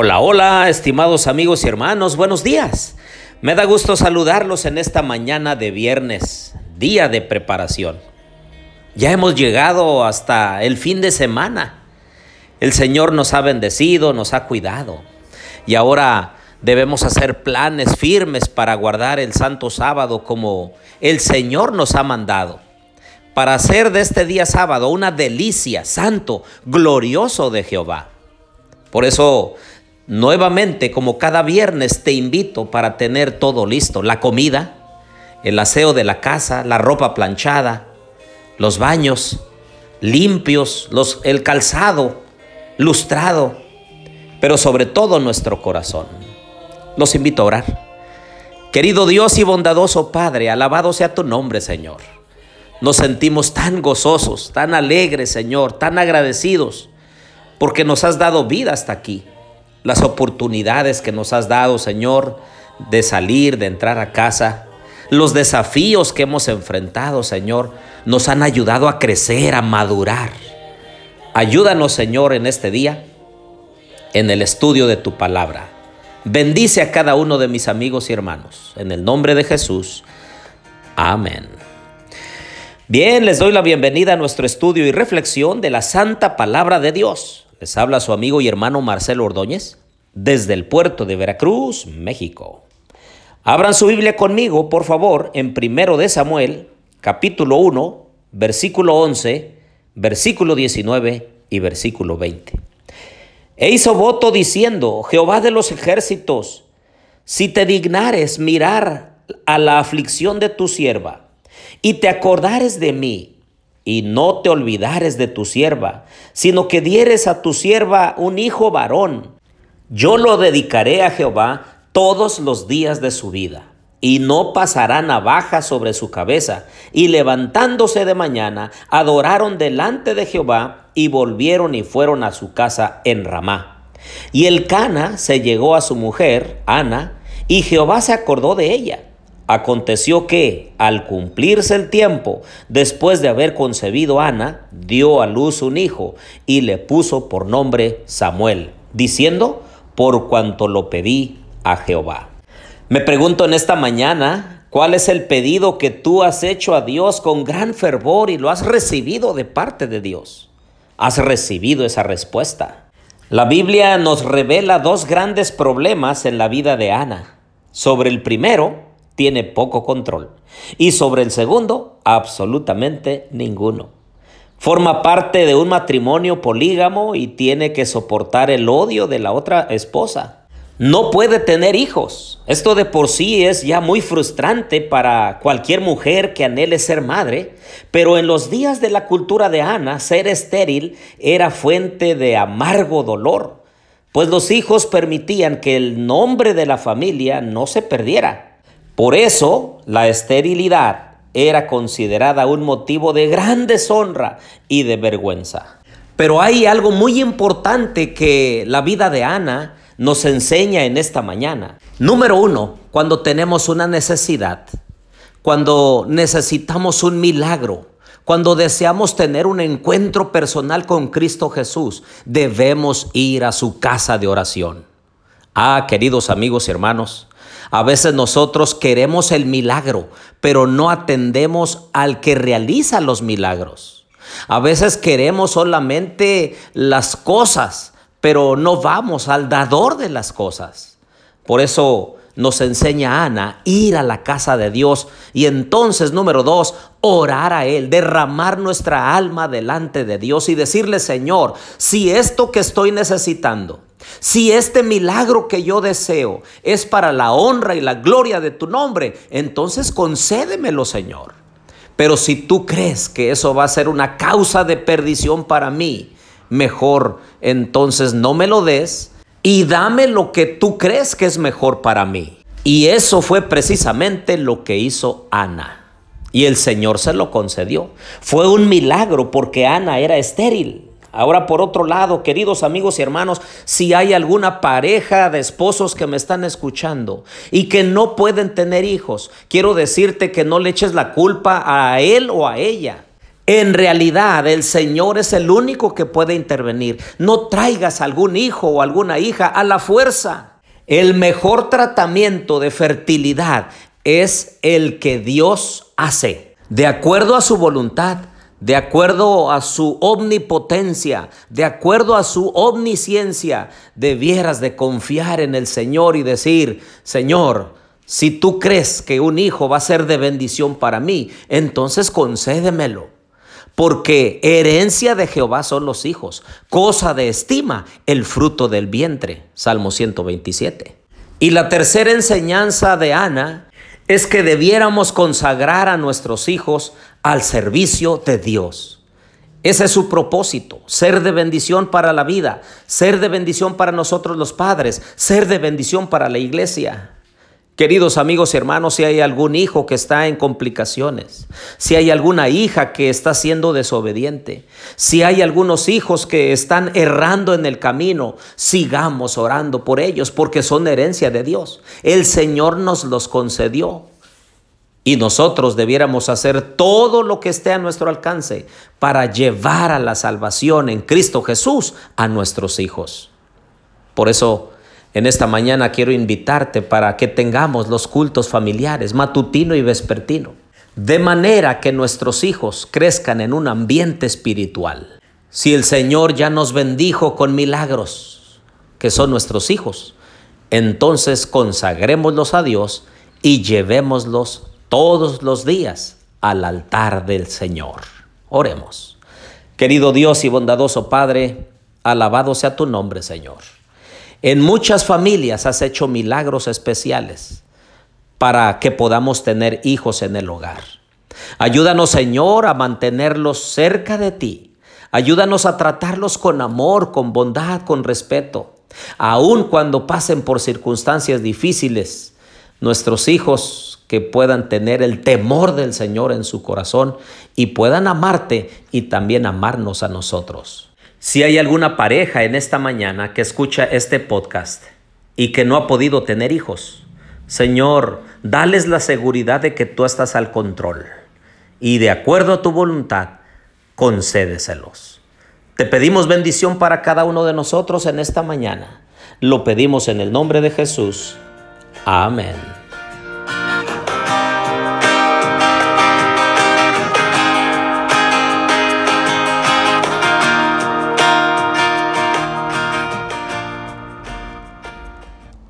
Hola, hola, estimados amigos y hermanos, buenos días. Me da gusto saludarlos en esta mañana de viernes, día de preparación. Ya hemos llegado hasta el fin de semana. El Señor nos ha bendecido, nos ha cuidado. Y ahora debemos hacer planes firmes para guardar el santo sábado como el Señor nos ha mandado. Para hacer de este día sábado una delicia, santo, glorioso de Jehová. Por eso Nuevamente, como cada viernes, te invito para tener todo listo. La comida, el aseo de la casa, la ropa planchada, los baños limpios, los, el calzado lustrado, pero sobre todo nuestro corazón. Los invito a orar. Querido Dios y bondadoso Padre, alabado sea tu nombre, Señor. Nos sentimos tan gozosos, tan alegres, Señor, tan agradecidos, porque nos has dado vida hasta aquí las oportunidades que nos has dado, Señor, de salir, de entrar a casa. Los desafíos que hemos enfrentado, Señor, nos han ayudado a crecer, a madurar. Ayúdanos, Señor, en este día, en el estudio de tu palabra. Bendice a cada uno de mis amigos y hermanos. En el nombre de Jesús. Amén. Bien, les doy la bienvenida a nuestro estudio y reflexión de la Santa Palabra de Dios. Les habla su amigo y hermano Marcelo Ordóñez desde el puerto de Veracruz, México. Abran su Biblia conmigo, por favor, en primero de Samuel, capítulo 1, versículo 11, versículo 19 y versículo 20. E hizo voto diciendo, Jehová de los ejércitos, si te dignares mirar a la aflicción de tu sierva, y te acordares de mí, y no te olvidares de tu sierva, sino que dieres a tu sierva un hijo varón. Yo lo dedicaré a Jehová todos los días de su vida, y no pasará navaja sobre su cabeza. Y levantándose de mañana, adoraron delante de Jehová, y volvieron y fueron a su casa en Ramá. Y el Cana se llegó a su mujer, Ana, y Jehová se acordó de ella Aconteció que, al cumplirse el tiempo, después de haber concebido Ana, dio a luz un hijo y le puso por nombre Samuel, diciendo, por cuanto lo pedí a Jehová. Me pregunto en esta mañana, ¿cuál es el pedido que tú has hecho a Dios con gran fervor y lo has recibido de parte de Dios? ¿Has recibido esa respuesta? La Biblia nos revela dos grandes problemas en la vida de Ana. Sobre el primero, tiene poco control. Y sobre el segundo, absolutamente ninguno. Forma parte de un matrimonio polígamo y tiene que soportar el odio de la otra esposa. No puede tener hijos. Esto de por sí es ya muy frustrante para cualquier mujer que anhele ser madre, pero en los días de la cultura de Ana, ser estéril era fuente de amargo dolor, pues los hijos permitían que el nombre de la familia no se perdiera. Por eso la esterilidad era considerada un motivo de gran deshonra y de vergüenza. Pero hay algo muy importante que la vida de Ana nos enseña en esta mañana. Número uno, cuando tenemos una necesidad, cuando necesitamos un milagro, cuando deseamos tener un encuentro personal con Cristo Jesús, debemos ir a su casa de oración. Ah, queridos amigos y hermanos, a veces nosotros queremos el milagro, pero no atendemos al que realiza los milagros. A veces queremos solamente las cosas, pero no vamos al dador de las cosas. Por eso nos enseña Ana ir a la casa de Dios y entonces, número dos, orar a Él, derramar nuestra alma delante de Dios y decirle, Señor, si esto que estoy necesitando, si este milagro que yo deseo es para la honra y la gloria de tu nombre, entonces concédemelo, Señor. Pero si tú crees que eso va a ser una causa de perdición para mí, mejor entonces no me lo des y dame lo que tú crees que es mejor para mí. Y eso fue precisamente lo que hizo Ana. Y el Señor se lo concedió. Fue un milagro porque Ana era estéril. Ahora por otro lado, queridos amigos y hermanos, si hay alguna pareja de esposos que me están escuchando y que no pueden tener hijos, quiero decirte que no le eches la culpa a él o a ella. En realidad el Señor es el único que puede intervenir. No traigas algún hijo o alguna hija a la fuerza. El mejor tratamiento de fertilidad es el que Dios hace, de acuerdo a su voluntad, de acuerdo a su omnipotencia, de acuerdo a su omnisciencia, debieras de confiar en el Señor y decir, Señor, si tú crees que un hijo va a ser de bendición para mí, entonces concédemelo. Porque herencia de Jehová son los hijos, cosa de estima el fruto del vientre. Salmo 127. Y la tercera enseñanza de Ana es que debiéramos consagrar a nuestros hijos al servicio de Dios. Ese es su propósito, ser de bendición para la vida, ser de bendición para nosotros los padres, ser de bendición para la iglesia. Queridos amigos y hermanos, si hay algún hijo que está en complicaciones, si hay alguna hija que está siendo desobediente, si hay algunos hijos que están errando en el camino, sigamos orando por ellos porque son herencia de Dios. El Señor nos los concedió. Y nosotros debiéramos hacer todo lo que esté a nuestro alcance para llevar a la salvación en Cristo Jesús a nuestros hijos. Por eso, en esta mañana quiero invitarte para que tengamos los cultos familiares, matutino y vespertino, de manera que nuestros hijos crezcan en un ambiente espiritual. Si el Señor ya nos bendijo con milagros, que son nuestros hijos, entonces consagrémoslos a Dios y llevémoslos todos los días al altar del Señor. Oremos. Querido Dios y bondadoso Padre, alabado sea tu nombre, Señor. En muchas familias has hecho milagros especiales para que podamos tener hijos en el hogar. Ayúdanos, Señor, a mantenerlos cerca de ti. Ayúdanos a tratarlos con amor, con bondad, con respeto. Aun cuando pasen por circunstancias difíciles, nuestros hijos que puedan tener el temor del Señor en su corazón y puedan amarte y también amarnos a nosotros. Si hay alguna pareja en esta mañana que escucha este podcast y que no ha podido tener hijos, Señor, dales la seguridad de que tú estás al control y de acuerdo a tu voluntad, concédeselos. Te pedimos bendición para cada uno de nosotros en esta mañana. Lo pedimos en el nombre de Jesús. Amén.